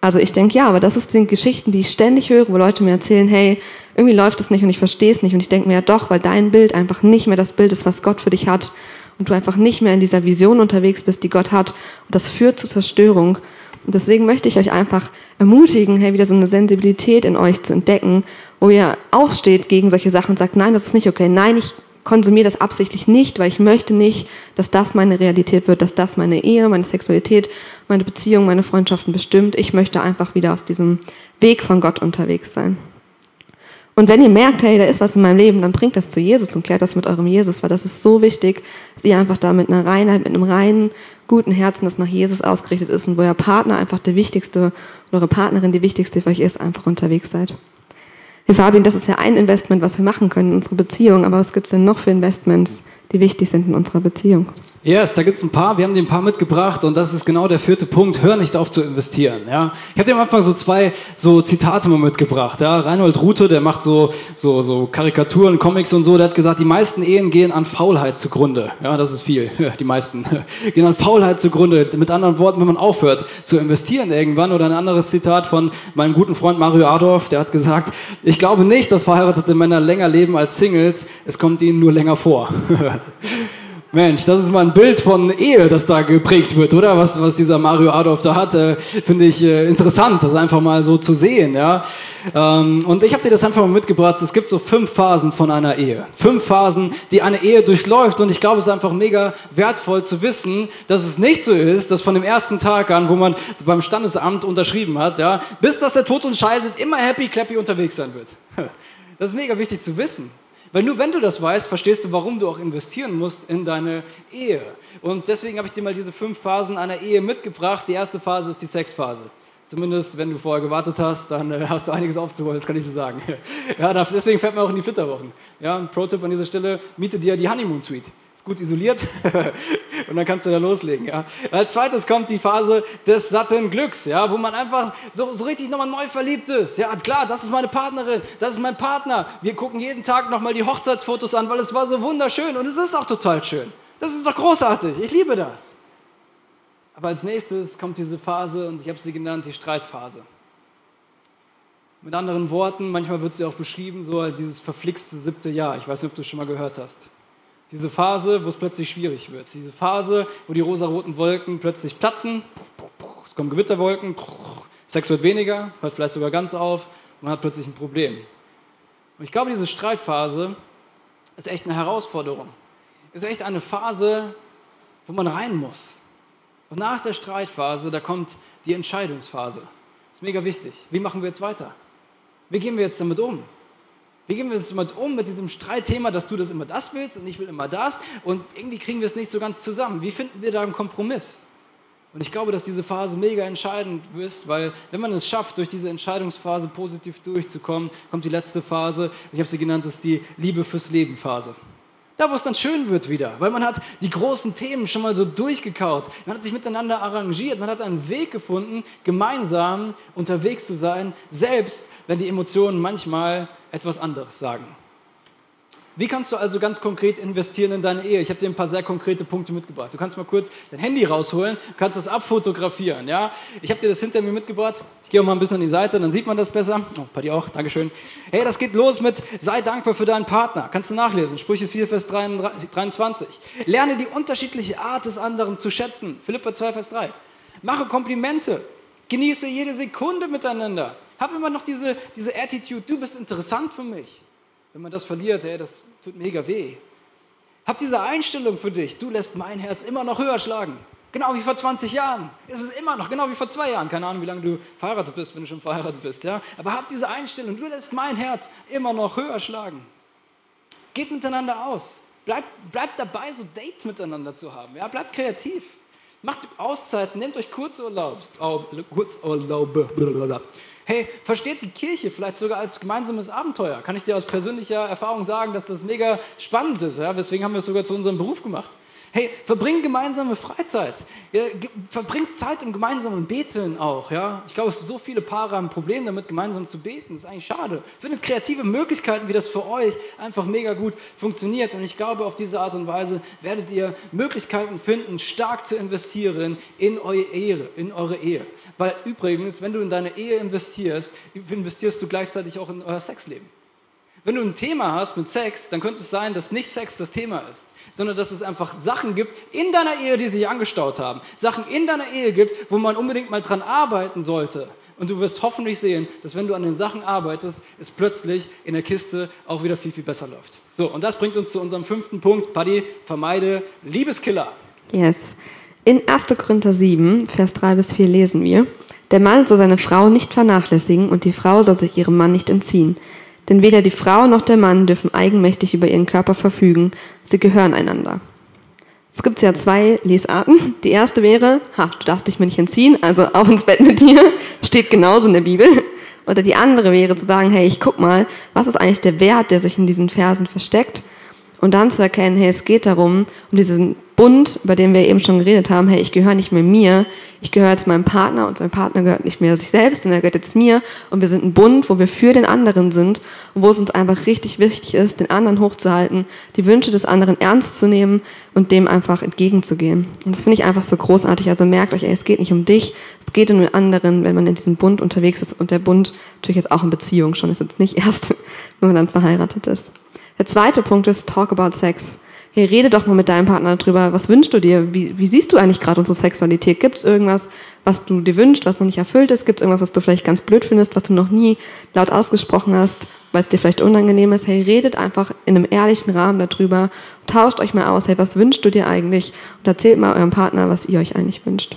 Also ich denke ja, aber das die Geschichten, die ich ständig höre, wo Leute mir erzählen, hey, irgendwie läuft es nicht und ich verstehe es nicht. Und ich denke mir ja doch, weil dein Bild einfach nicht mehr das Bild ist, was Gott für dich hat und du einfach nicht mehr in dieser Vision unterwegs bist, die Gott hat. Und das führt zu Zerstörung. Und deswegen möchte ich euch einfach ermutigen, hey, wieder so eine Sensibilität in euch zu entdecken, wo ihr aufsteht gegen solche Sachen und sagt, nein, das ist nicht okay. Nein, ich konsumiere das absichtlich nicht, weil ich möchte nicht, dass das meine Realität wird, dass das meine Ehe, meine Sexualität, meine Beziehung, meine Freundschaften bestimmt. Ich möchte einfach wieder auf diesem Weg von Gott unterwegs sein. Und wenn ihr merkt, hey, da ist was in meinem Leben, dann bringt das zu Jesus und klärt das mit eurem Jesus, weil das ist so wichtig, dass ihr einfach da mit einer Reinheit, mit einem reinen, guten Herzen, das nach Jesus ausgerichtet ist und wo euer Partner einfach der wichtigste, eure Partnerin die wichtigste für euch ist, einfach unterwegs seid. Fabian, das ist ja ein Investment, was wir machen können in unsere Beziehung, aber was gibt es denn noch für Investments, die wichtig sind in unserer Beziehung? Yes, da gibt es ein paar, wir haben dir ein paar mitgebracht und das ist genau der vierte Punkt, hör nicht auf zu investieren. Ja? Ich habe dir am Anfang so zwei so Zitate mal mitgebracht. Ja? Reinhold Rute, der macht so, so, so Karikaturen, Comics und so, der hat gesagt, die meisten Ehen gehen an Faulheit zugrunde. Ja, das ist viel, die meisten gehen an Faulheit zugrunde. Mit anderen Worten, wenn man aufhört zu investieren irgendwann oder ein anderes Zitat von meinem guten Freund Mario Adorf, der hat gesagt, ich glaube nicht, dass verheiratete Männer länger leben als Singles, es kommt ihnen nur länger vor. Mensch, das ist mal ein Bild von Ehe, das da geprägt wird, oder? Was, was dieser Mario Adolf da hatte, finde ich äh, interessant, das einfach mal so zu sehen, ja. Ähm, und ich habe dir das einfach mal mitgebracht. Es gibt so fünf Phasen von einer Ehe. Fünf Phasen, die eine Ehe durchläuft. Und ich glaube, es ist einfach mega wertvoll zu wissen, dass es nicht so ist, dass von dem ersten Tag an, wo man beim Standesamt unterschrieben hat, ja, bis dass der Tod uns scheidet, immer happy clappy unterwegs sein wird. Das ist mega wichtig zu wissen. Weil nur wenn du das weißt, verstehst du, warum du auch investieren musst in deine Ehe. Und deswegen habe ich dir mal diese fünf Phasen einer Ehe mitgebracht. Die erste Phase ist die Sexphase. Zumindest, wenn du vorher gewartet hast, dann äh, hast du einiges aufzuholen, das kann ich dir sagen. Ja, deswegen fährt man auch in die Flitterwochen. Ja, ein Pro-Tipp an dieser Stelle, miete dir die Honeymoon Suite ist gut isoliert und dann kannst du da loslegen. Ja. Als zweites kommt die Phase des satten Glücks, ja, wo man einfach so, so richtig nochmal neu verliebt ist. Ja, klar, das ist meine Partnerin, das ist mein Partner. Wir gucken jeden Tag nochmal die Hochzeitsfotos an, weil es war so wunderschön und es ist auch total schön. Das ist doch großartig, ich liebe das. Aber als nächstes kommt diese Phase und ich habe sie genannt, die Streitphase. Mit anderen Worten, manchmal wird sie auch beschrieben, so dieses verflixte siebte Jahr. Ich weiß nicht, ob du es schon mal gehört hast. Diese Phase, wo es plötzlich schwierig wird. Diese Phase, wo die rosaroten Wolken plötzlich platzen. Es kommen Gewitterwolken. Sex wird weniger, hört vielleicht sogar ganz auf. Man hat plötzlich ein Problem. Und ich glaube, diese Streitphase ist echt eine Herausforderung. Ist echt eine Phase, wo man rein muss. Und nach der Streitphase, da kommt die Entscheidungsphase. Das ist mega wichtig. Wie machen wir jetzt weiter? Wie gehen wir jetzt damit um? Wie gehen wir jetzt damit um mit diesem Streitthema, dass du das immer das willst und ich will immer das und irgendwie kriegen wir es nicht so ganz zusammen. Wie finden wir da einen Kompromiss? Und ich glaube, dass diese Phase mega entscheidend ist, weil wenn man es schafft, durch diese Entscheidungsphase positiv durchzukommen, kommt die letzte Phase, ich habe sie genannt, das ist die Liebe fürs Leben Phase. Da, wo es dann schön wird wieder, weil man hat die großen Themen schon mal so durchgekaut. Man hat sich miteinander arrangiert, man hat einen Weg gefunden, gemeinsam unterwegs zu sein, selbst wenn die Emotionen manchmal etwas anderes sagen. Wie kannst du also ganz konkret investieren in deine Ehe? Ich habe dir ein paar sehr konkrete Punkte mitgebracht. Du kannst mal kurz dein Handy rausholen, kannst das abfotografieren. Ja? Ich habe dir das hinter mir mitgebracht. Ich gehe auch mal ein bisschen an die Seite, dann sieht man das besser. Oh, bei dir auch, Dankeschön. Hey, das geht los mit sei dankbar für deinen Partner. Kannst du nachlesen. Sprüche 4, Vers 23. Lerne die unterschiedliche Art des anderen zu schätzen. Philippa 2, Vers 3. Mache Komplimente. Genieße jede Sekunde miteinander. Hab immer noch diese, diese Attitude, du bist interessant für mich. Wenn man das verliert, hey, das tut mega weh. Hab diese Einstellung für dich, du lässt mein Herz immer noch höher schlagen. Genau wie vor 20 Jahren. Ist es immer noch, genau wie vor zwei Jahren. Keine Ahnung, wie lange du verheiratet bist, wenn du schon verheiratet bist. Ja? Aber hab diese Einstellung, du lässt mein Herz immer noch höher schlagen. Geht miteinander aus. Bleibt bleib dabei, so Dates miteinander zu haben. Ja? Bleibt kreativ. Macht Auszeiten, nehmt euch Kurzurlaub. Kurzurlaube. Hey, versteht die Kirche vielleicht sogar als gemeinsames Abenteuer? Kann ich dir aus persönlicher Erfahrung sagen, dass das mega spannend ist. Ja? Deswegen haben wir es sogar zu unserem Beruf gemacht. Hey, verbringt gemeinsame Freizeit. Ja, verbringt Zeit im gemeinsamen Beten auch. Ja? Ich glaube, so viele Paare haben ein Problem damit, gemeinsam zu beten. Das ist eigentlich schade. Findet kreative Möglichkeiten, wie das für euch einfach mega gut funktioniert. Und ich glaube, auf diese Art und Weise werdet ihr Möglichkeiten finden, stark zu investieren in eure Ehe. In eure Ehe. Weil übrigens, wenn du in deine Ehe investierst, investierst du gleichzeitig auch in euer Sexleben. Wenn du ein Thema hast mit Sex, dann könnte es sein, dass nicht Sex das Thema ist, sondern dass es einfach Sachen gibt in deiner Ehe, die sich angestaut haben. Sachen in deiner Ehe gibt, wo man unbedingt mal dran arbeiten sollte. Und du wirst hoffentlich sehen, dass wenn du an den Sachen arbeitest, es plötzlich in der Kiste auch wieder viel, viel besser läuft. So, und das bringt uns zu unserem fünften Punkt. Paddy, vermeide Liebeskiller. Yes. In 1. Korinther 7, Vers 3 bis 4 lesen wir, der Mann soll seine Frau nicht vernachlässigen und die Frau soll sich ihrem Mann nicht entziehen. Denn weder die Frau noch der Mann dürfen eigenmächtig über ihren Körper verfügen. Sie gehören einander. Es gibt ja zwei Lesarten. Die erste wäre, ha, du darfst dich mir nicht entziehen, also auf ins Bett mit dir, steht genauso in der Bibel. Oder die andere wäre zu sagen, hey, ich guck mal, was ist eigentlich der Wert, der sich in diesen Versen versteckt? Und dann zu erkennen, hey, es geht darum, um diesen Bund, über den wir eben schon geredet haben, hey, ich gehöre nicht mehr mir, ich gehöre jetzt meinem Partner und sein Partner gehört nicht mehr sich selbst, denn er gehört jetzt mir und wir sind ein Bund, wo wir für den anderen sind und wo es uns einfach richtig wichtig ist, den anderen hochzuhalten, die Wünsche des anderen ernst zu nehmen und dem einfach entgegenzugehen. Und das finde ich einfach so großartig. Also merkt euch, ey, es geht nicht um dich, es geht um den anderen, wenn man in diesem Bund unterwegs ist und der Bund natürlich jetzt auch in Beziehung schon ist jetzt nicht erst, wenn man dann verheiratet ist. Der zweite Punkt ist Talk about Sex hey, rede doch mal mit deinem Partner darüber, was wünschst du dir? Wie, wie siehst du eigentlich gerade unsere Sexualität? Gibt es irgendwas, was du dir wünschst, was noch nicht erfüllt ist? Gibt es irgendwas, was du vielleicht ganz blöd findest, was du noch nie laut ausgesprochen hast, weil es dir vielleicht unangenehm ist? Hey, redet einfach in einem ehrlichen Rahmen darüber, tauscht euch mal aus, hey, was wünschst du dir eigentlich? Und erzählt mal eurem Partner, was ihr euch eigentlich wünscht.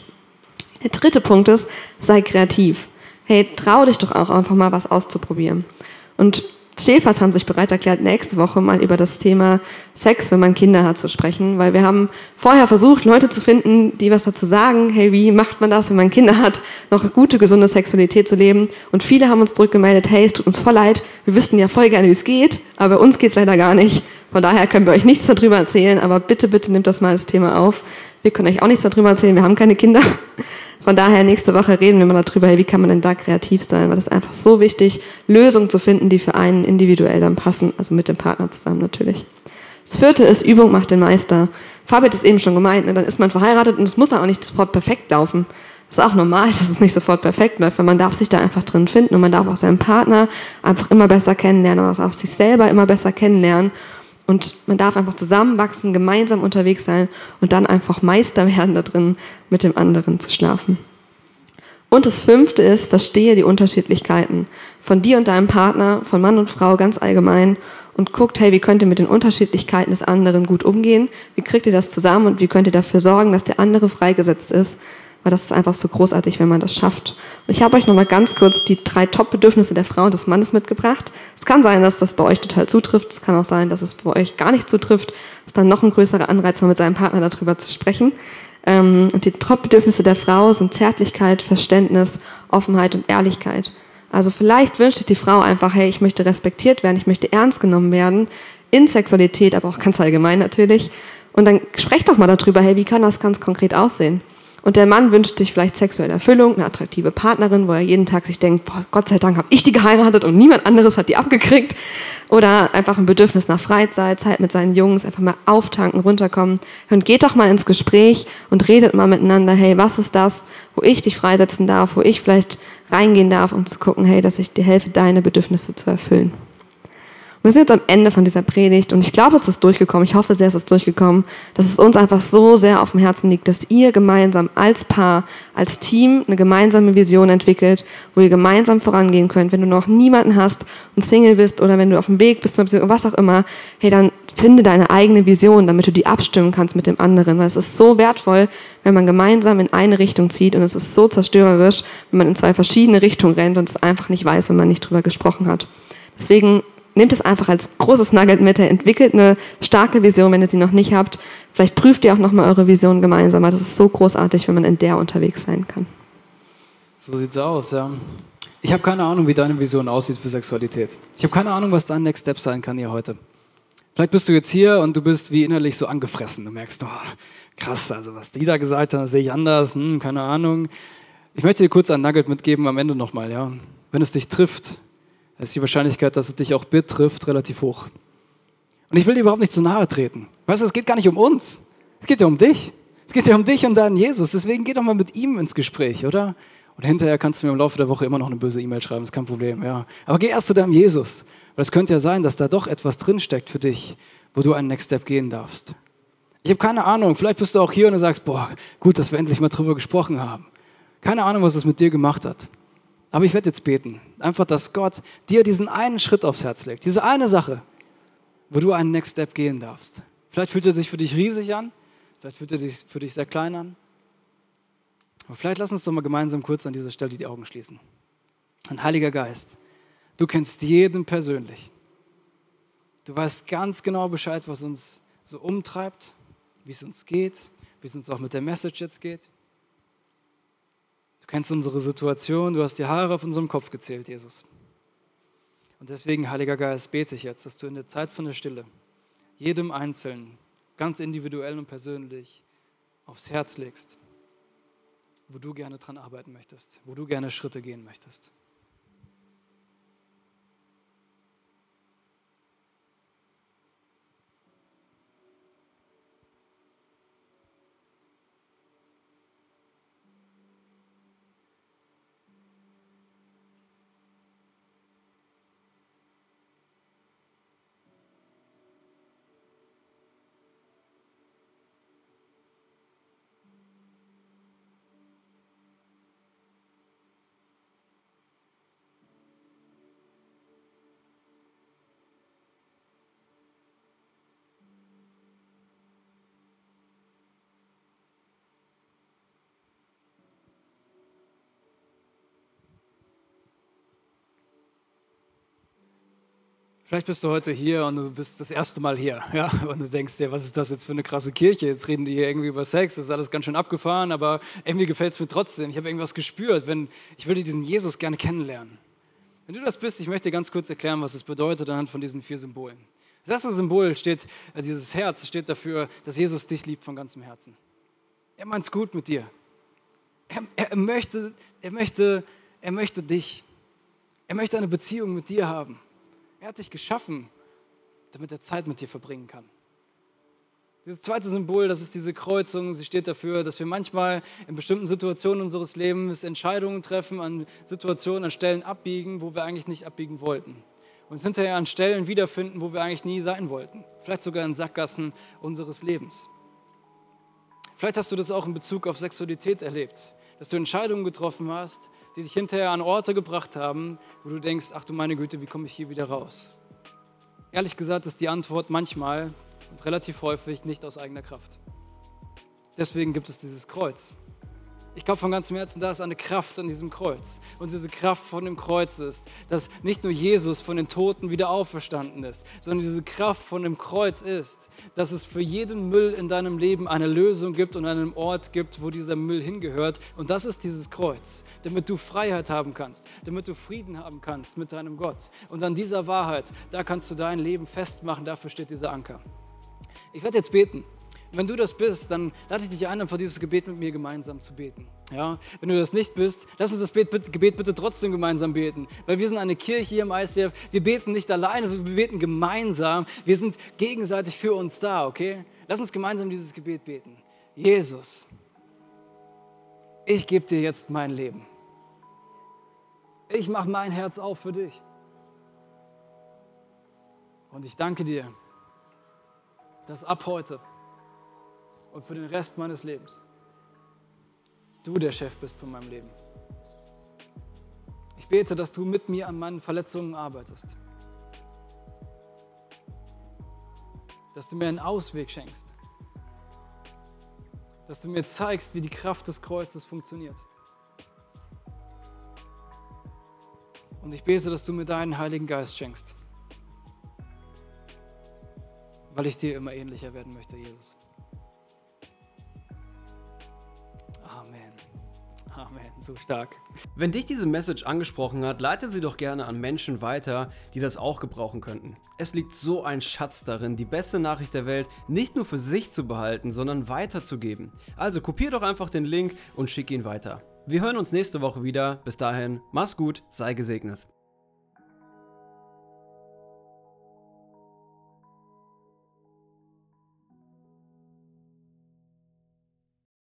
Der dritte Punkt ist, sei kreativ. Hey, trau dich doch auch einfach mal was auszuprobieren. Und Schäfers haben sich bereit erklärt, nächste Woche mal über das Thema Sex, wenn man Kinder hat, zu sprechen, weil wir haben vorher versucht, Leute zu finden, die was dazu sagen, hey, wie macht man das, wenn man Kinder hat, noch eine gute, gesunde Sexualität zu leben. Und viele haben uns zurückgemeldet, hey, es tut uns voll leid, wir wüssten ja voll gerne, wie es geht, aber uns geht es leider gar nicht. Von daher können wir euch nichts darüber erzählen, aber bitte, bitte nehmt das mal als Thema auf. Wir können euch auch nichts darüber erzählen, wir haben keine Kinder. Von daher nächste Woche reden wir mal darüber, hey, wie kann man denn da kreativ sein, weil das ist einfach so wichtig, Lösungen zu finden, die für einen individuell dann passen, also mit dem Partner zusammen natürlich. Das vierte ist, Übung macht den Meister. Fabi hat es eben schon gemeint, ne? dann ist man verheiratet und es muss auch nicht sofort perfekt laufen. Das ist auch normal, dass es nicht sofort perfekt läuft, weil man darf sich da einfach drin finden und man darf auch seinen Partner einfach immer besser kennenlernen, aber auch sich selber immer besser kennenlernen und man darf einfach zusammenwachsen, gemeinsam unterwegs sein und dann einfach Meister werden da drin, mit dem anderen zu schlafen. Und das fünfte ist, verstehe die Unterschiedlichkeiten von dir und deinem Partner, von Mann und Frau ganz allgemein und guckt, hey, wie könnt ihr mit den Unterschiedlichkeiten des anderen gut umgehen? Wie kriegt ihr das zusammen und wie könnt ihr dafür sorgen, dass der andere freigesetzt ist, weil das ist einfach so großartig, wenn man das schafft. Und ich habe euch nochmal ganz kurz die drei Top-Bedürfnisse der Frau und des Mannes mitgebracht. Es kann sein, dass das bei euch total zutrifft. Es kann auch sein, dass es bei euch gar nicht zutrifft. Das ist dann noch ein größerer Anreiz, mal mit seinem Partner darüber zu sprechen. Ähm, und die Top-Bedürfnisse der Frau sind Zärtlichkeit, Verständnis, Offenheit und Ehrlichkeit. Also vielleicht wünscht sich die Frau einfach, hey, ich möchte respektiert werden, ich möchte ernst genommen werden, in Sexualität, aber auch ganz allgemein natürlich. Und dann sprecht doch mal darüber, hey, wie kann das ganz konkret aussehen? Und der Mann wünscht sich vielleicht sexuelle Erfüllung, eine attraktive Partnerin, wo er jeden Tag sich denkt, boah, Gott sei Dank habe ich die geheiratet und niemand anderes hat die abgekriegt. Oder einfach ein Bedürfnis nach Freizeit, Zeit mit seinen Jungs, einfach mal auftanken, runterkommen. Und geht doch mal ins Gespräch und redet mal miteinander, hey, was ist das, wo ich dich freisetzen darf, wo ich vielleicht reingehen darf, um zu gucken, hey, dass ich dir helfe, deine Bedürfnisse zu erfüllen. Wir sind jetzt am Ende von dieser Predigt und ich glaube, es ist durchgekommen. Ich hoffe sehr, es ist durchgekommen, dass es uns einfach so sehr auf dem Herzen liegt, dass ihr gemeinsam als Paar, als Team eine gemeinsame Vision entwickelt, wo ihr gemeinsam vorangehen könnt. Wenn du noch niemanden hast und Single bist oder wenn du auf dem Weg bist, was auch immer, hey, dann finde deine eigene Vision, damit du die abstimmen kannst mit dem anderen. Weil es ist so wertvoll, wenn man gemeinsam in eine Richtung zieht und es ist so zerstörerisch, wenn man in zwei verschiedene Richtungen rennt und es einfach nicht weiß, wenn man nicht drüber gesprochen hat. Deswegen nehmt es einfach als großes Nugget mit, entwickelt eine starke Vision, wenn ihr sie noch nicht habt. Vielleicht prüft ihr auch nochmal eure Vision gemeinsam. Das ist so großartig, wenn man in der unterwegs sein kann. So sieht's aus, ja. Ich habe keine Ahnung, wie deine Vision aussieht für Sexualität. Ich habe keine Ahnung, was dein Next Step sein kann hier heute. Vielleicht bist du jetzt hier und du bist wie innerlich so angefressen. Du merkst, oh, krass, also was die da gesagt haben, sehe ich anders, hm, keine Ahnung. Ich möchte dir kurz ein Nugget mitgeben am Ende nochmal, ja. Wenn es dich trifft, ist die Wahrscheinlichkeit, dass es dich auch betrifft, relativ hoch. Und ich will dir überhaupt nicht zu nahe treten. Weißt du, es geht gar nicht um uns. Es geht ja um dich. Es geht ja um dich und deinen Jesus. Deswegen geh doch mal mit ihm ins Gespräch, oder? Und hinterher kannst du mir im Laufe der Woche immer noch eine böse E-Mail schreiben, ist kein Problem, ja. Aber geh erst zu deinem Jesus. Weil es könnte ja sein, dass da doch etwas drinsteckt für dich, wo du einen Next Step gehen darfst. Ich habe keine Ahnung, vielleicht bist du auch hier und du sagst, boah, gut, dass wir endlich mal drüber gesprochen haben. Keine Ahnung, was es mit dir gemacht hat. Aber ich werde jetzt beten. Einfach, dass Gott dir diesen einen Schritt aufs Herz legt. Diese eine Sache, wo du einen Next Step gehen darfst. Vielleicht fühlt er sich für dich riesig an. Vielleicht fühlt er sich für dich sehr klein an. Aber vielleicht lass uns doch mal gemeinsam kurz an dieser Stelle die Augen schließen. Und Heiliger Geist, Du kennst jeden persönlich. Du weißt ganz genau Bescheid, was uns so umtreibt, wie es uns geht, wie es uns auch mit der Message jetzt geht. Du kennst unsere Situation, du hast die Haare auf unserem Kopf gezählt, Jesus. Und deswegen, Heiliger Geist, bete ich jetzt, dass du in der Zeit von der Stille jedem Einzelnen, ganz individuell und persönlich, aufs Herz legst, wo du gerne dran arbeiten möchtest, wo du gerne Schritte gehen möchtest. Vielleicht bist du heute hier und du bist das erste Mal hier, ja, und du denkst dir, was ist das jetzt für eine krasse Kirche? Jetzt reden die hier irgendwie über Sex, das ist alles ganz schön abgefahren, aber irgendwie gefällt es mir trotzdem. Ich habe irgendwas gespürt, wenn ich würde diesen Jesus gerne kennenlernen. Wenn du das bist, ich möchte ganz kurz erklären, was es bedeutet anhand von diesen vier Symbolen. Das erste Symbol steht, äh, dieses Herz steht dafür, dass Jesus dich liebt von ganzem Herzen. Er meint es gut mit dir. Er, er, möchte, er, möchte, er möchte dich. Er möchte eine Beziehung mit dir haben. Er hat dich geschaffen, damit er Zeit mit dir verbringen kann. Dieses zweite Symbol, das ist diese Kreuzung. Sie steht dafür, dass wir manchmal in bestimmten Situationen unseres Lebens Entscheidungen treffen, an Situationen, an Stellen abbiegen, wo wir eigentlich nicht abbiegen wollten. Und uns hinterher an Stellen wiederfinden, wo wir eigentlich nie sein wollten. Vielleicht sogar in Sackgassen unseres Lebens. Vielleicht hast du das auch in Bezug auf Sexualität erlebt, dass du Entscheidungen getroffen hast, die dich hinterher an Orte gebracht haben, wo du denkst, ach du meine Güte, wie komme ich hier wieder raus? Ehrlich gesagt ist die Antwort manchmal und relativ häufig nicht aus eigener Kraft. Deswegen gibt es dieses Kreuz. Ich glaube von ganzem Herzen, da ist eine Kraft an diesem Kreuz. Und diese Kraft von dem Kreuz ist, dass nicht nur Jesus von den Toten wieder auferstanden ist, sondern diese Kraft von dem Kreuz ist, dass es für jeden Müll in deinem Leben eine Lösung gibt und einen Ort gibt, wo dieser Müll hingehört. Und das ist dieses Kreuz, damit du Freiheit haben kannst, damit du Frieden haben kannst mit deinem Gott. Und an dieser Wahrheit, da kannst du dein Leben festmachen, dafür steht dieser Anker. Ich werde jetzt beten. Wenn du das bist, dann lade ich dich ein, einfach dieses Gebet mit mir gemeinsam zu beten. Ja? Wenn du das nicht bist, lass uns das Gebet bitte trotzdem gemeinsam beten. Weil wir sind eine Kirche hier im ICF. Wir beten nicht alleine, wir beten gemeinsam. Wir sind gegenseitig für uns da, okay? Lass uns gemeinsam dieses Gebet beten. Jesus, ich gebe dir jetzt mein Leben. Ich mache mein Herz auf für dich. Und ich danke dir, dass ab heute und für den Rest meines Lebens du der Chef bist von meinem Leben. Ich bete, dass du mit mir an meinen Verletzungen arbeitest. Dass du mir einen Ausweg schenkst. Dass du mir zeigst, wie die Kraft des Kreuzes funktioniert. Und ich bete, dass du mir deinen Heiligen Geist schenkst. Weil ich dir immer ähnlicher werden möchte, Jesus. Amen, so stark. Wenn dich diese Message angesprochen hat, leite sie doch gerne an Menschen weiter, die das auch gebrauchen könnten. Es liegt so ein Schatz darin, die beste Nachricht der Welt nicht nur für sich zu behalten, sondern weiterzugeben. Also kopier doch einfach den Link und schick ihn weiter. Wir hören uns nächste Woche wieder. Bis dahin, mach's gut, sei gesegnet.